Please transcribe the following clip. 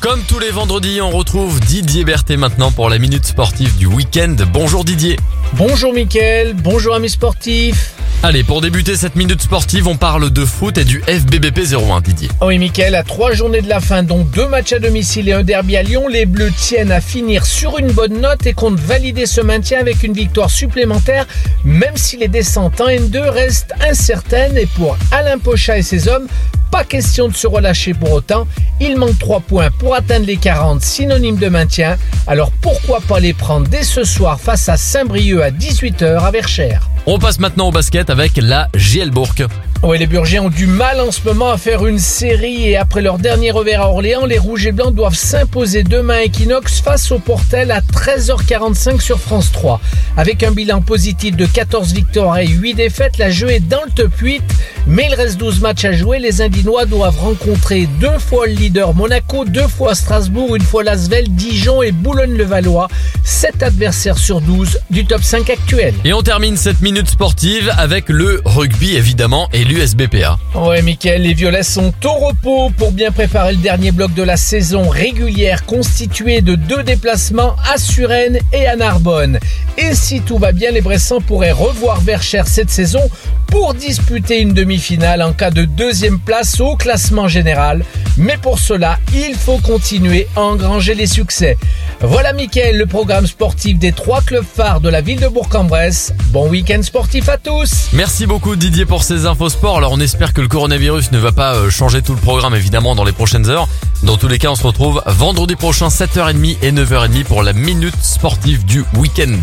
Comme tous les vendredis, on retrouve Didier Berthet maintenant pour la minute sportive du week-end. Bonjour Didier. Bonjour Mickaël, bonjour amis sportifs. Allez, pour débuter cette minute sportive, on parle de foot et du FBBP 01 Didier. Oh oui Mickaël, à trois journées de la fin, dont deux matchs à domicile et un derby à Lyon, les Bleus tiennent à finir sur une bonne note et comptent valider ce maintien avec une victoire supplémentaire, même si les descentes en N2 restent incertaines et pour Alain Pochat et ses hommes, pas question de se relâcher pour autant. Il manque 3 points pour atteindre les 40, synonyme de maintien. Alors pourquoi pas les prendre dès ce soir face à Saint-Brieuc à 18h à Verchères? On passe maintenant au basket avec la GL Bourg. Ouais, les Burgiens ont du mal en ce moment à faire une série et après leur dernier revers à Orléans, les Rouges et Blancs doivent s'imposer demain à Equinox face au Portel à 13h45 sur France 3. Avec un bilan positif de 14 victoires et 8 défaites, la jeu est dans le top 8, mais il reste 12 matchs à jouer. Les Indinois doivent rencontrer deux fois le leader Monaco, deux fois Strasbourg, une fois Lasvel, Dijon et Boulogne-le-Valois. 7 adversaires sur 12 du top 5 actuel. Et on termine cette minute sportive avec le rugby évidemment et l'USBPA. Ouais, Mickaël, les Violets sont au repos pour bien préparer le dernier bloc de la saison régulière constitué de deux déplacements à Suresnes et à Narbonne. Et si tout va bien, les Bressans pourraient revoir Verchères cette saison pour disputer une demi-finale en cas de deuxième place au classement général. Mais pour cela, il faut continuer à engranger les succès. Voilà Mickaël, le programme sportif des trois clubs phares de la ville de Bourg-en-Bresse. Bon week-end sportif à tous Merci beaucoup Didier pour ces infos sport. Alors on espère que le coronavirus ne va pas euh, changer tout le programme évidemment dans les prochaines heures. Dans tous les cas, on se retrouve vendredi prochain 7h30 et 9h30 pour la minute sportive du week-end.